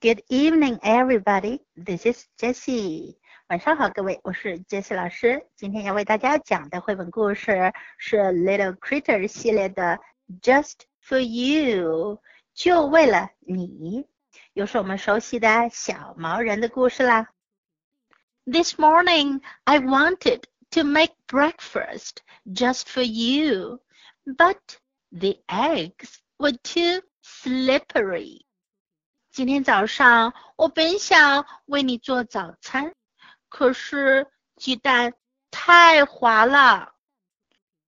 Good evening, everybody. This is Jessie. 晚上好，各位，我是 Jessie 老师。今天要为大家讲的绘本故事是 Little Critter 系列的 Just for You，就为了你，又是我们熟悉的小毛人的故事啦。This morning I wanted to make breakfast just for you, but the eggs were too slippery. 今天早上我本想为你做早餐，可是鸡蛋太滑了。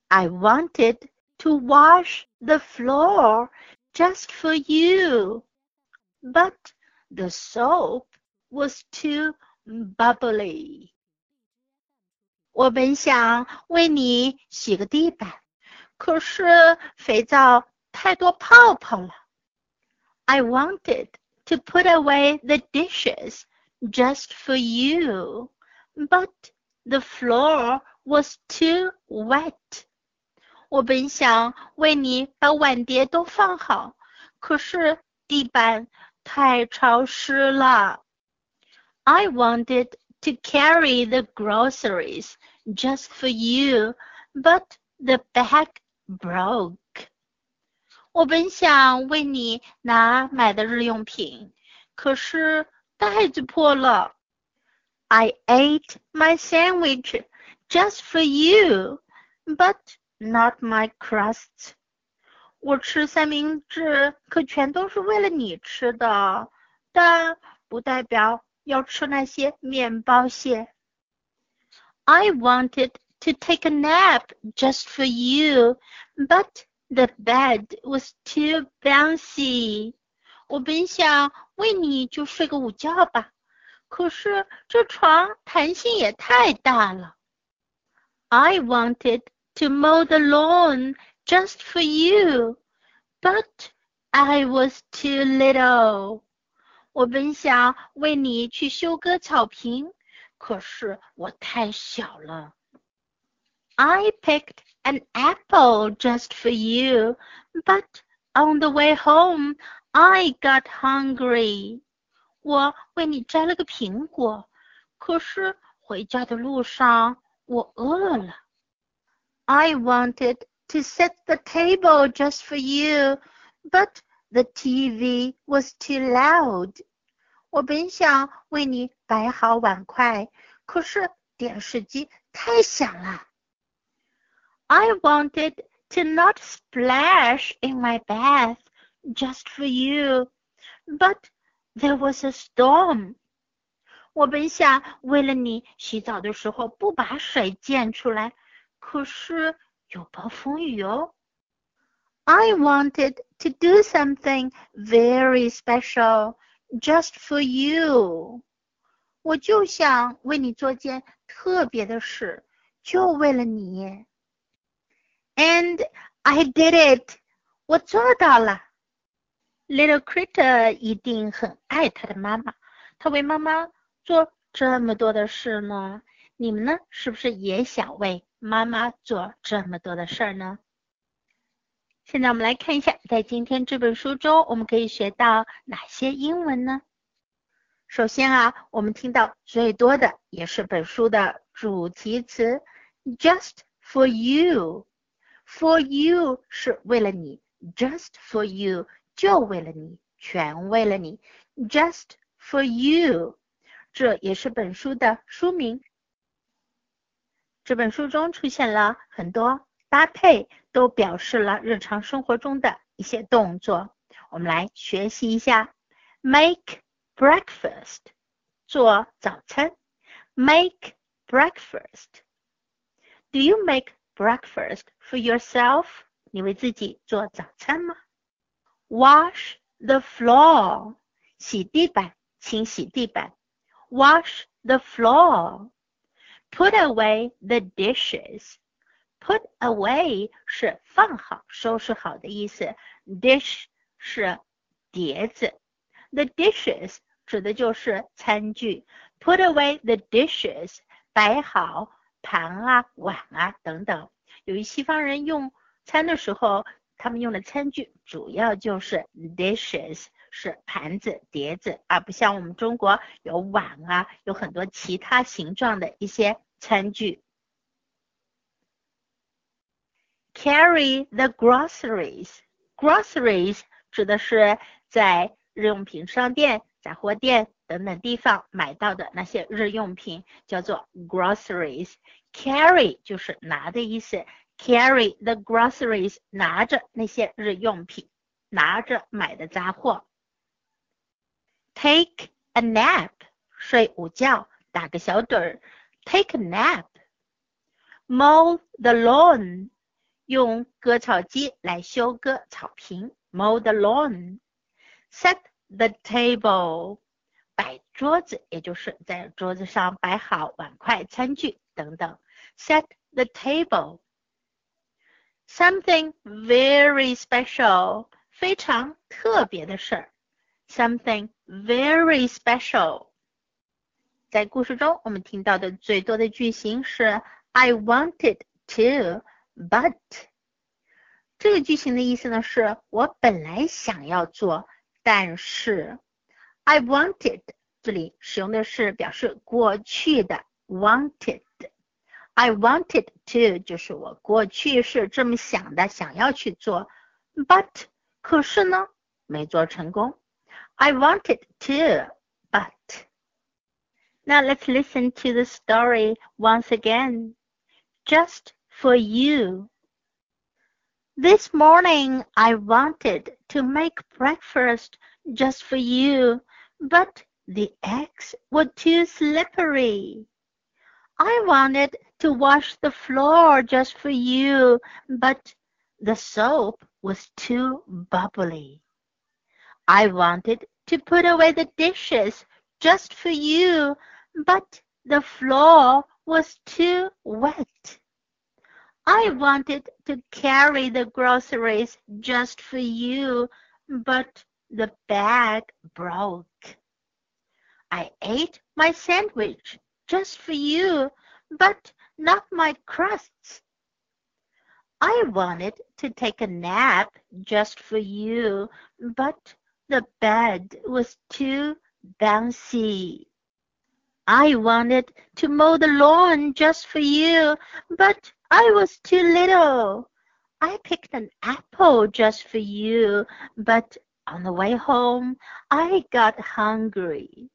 I wanted to wash the floor just for you, but the soap was too bubbly. 我本想为你洗个地板，可是肥皂太多泡泡了。I wanted to put away the dishes just for you, but the floor was too wet. 我本想为你把碗碟都放好，可是地板太潮湿了。I wanted to carry the groceries just for you, but the bag broke. 我本想为你拿买的日用品，可是袋子破了。I ate my sandwich just for you, but not my crust. 我吃三明治可全都是为了你吃的，但不代表要吃那些面包屑。I wanted to take a nap just for you, but the bed was too bouncy. 我本想为你就睡个午觉吧，可是这床弹性也太大了。I wanted to mow the lawn just for you, but I was too little. 我本想为你去修割草坪，可是我太小了。I picked an apple just for you, but on the way home I got hungry. 我为你摘了个苹果，可是回家的路上我饿了。I wanted to set the table just for you, but the TV was too loud. 我本想为你摆好碗筷，可是电视机太响了。 I wanted to not splash in my bath just for you, but there was a storm. 我本想为了你洗澡的时候不把水溅出来，可是有暴风雨哦。I wanted to do something very special just for you. 我就想为你做件特别的事，就为了你。 And I did it！我做到了。Little Critter 一定很爱他的妈妈，他为妈妈做这么多的事呢。你们呢，是不是也想为妈妈做这么多的事儿呢？现在我们来看一下，在今天这本书中，我们可以学到哪些英文呢？首先啊，我们听到最多的也是本书的主题词，just for you。For you 是为了你，just for you 就为了你，全为了你，just for you，这也是本书的书名。这本书中出现了很多搭配，都表示了日常生活中的一些动作。我们来学习一下：make breakfast，做早餐；make breakfast。Do you make breakfast for yourself？你为自己做早餐吗？Wash the floor，洗地板，清洗地板。Wash the floor。Put away the dishes。Put away 是放好、收拾好的意思，dish 是碟子。The dishes 指的就是餐具。Put away the dishes，摆好。盘啊、碗啊等等。由于西方人用餐的时候，他们用的餐具主要就是 dishes，是盘子、碟子，而不像我们中国有碗啊，有很多其他形状的一些餐具。Carry the groceries. Groceries 指的是在日用品商店、杂货店等等地方买到的那些日用品，叫做 groceries。Carry 就是拿的意思。Carry the groceries，拿着那些日用品，拿着买的杂货。Take a nap，睡午觉，打个小盹儿。Take a nap。Mow the lawn，用割草机来修割草坪。Mow the lawn。Set the table，摆桌子，也就是在桌子上摆好碗筷、餐具等等。Set the table。Something very special，非常特别的事儿。Something very special。在故事中，我们听到的最多的句型是 "I wanted to, but"。这个句型的意思呢，是我本来想要做，但是 I wanted 这里使用的是表示过去的 wanted。I wanted to 就是我过去是这么想的，想要去做，but 可是呢没做成功。I wanted to, but. Now let's listen to the story once again. Just for you. This morning I wanted to make breakfast just for you, but the eggs were too slippery. I wanted to wash the floor just for you, but the soap was too bubbly. I wanted to put away the dishes just for you, but the floor was too wet. I wanted to carry the groceries just for you, but the bag broke. I ate my sandwich just for you, but not my crusts. I wanted to take a nap just for you, but the bed was too bouncy. I wanted to mow the lawn just for you, but I was too little. I picked an apple just for you, but on the way home I got hungry.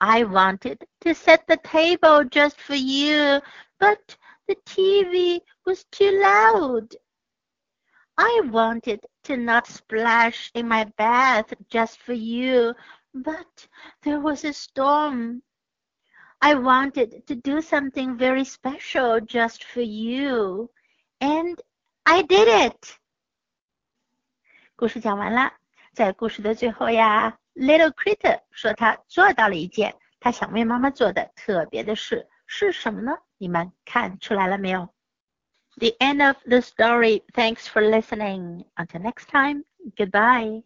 I wanted to set the table just for you, but the TV was too loud. I wanted to not splash in my bath just for you, but there was a storm. I wanted to do something very special just for you, and I did it. 故事讲完了， 在故事的最后呀。Little Critter 说他做到了一件他想为妈妈做的特别的事，是什么呢？你们看出来了没有？The end of the story. Thanks for listening. Until next time. Goodbye.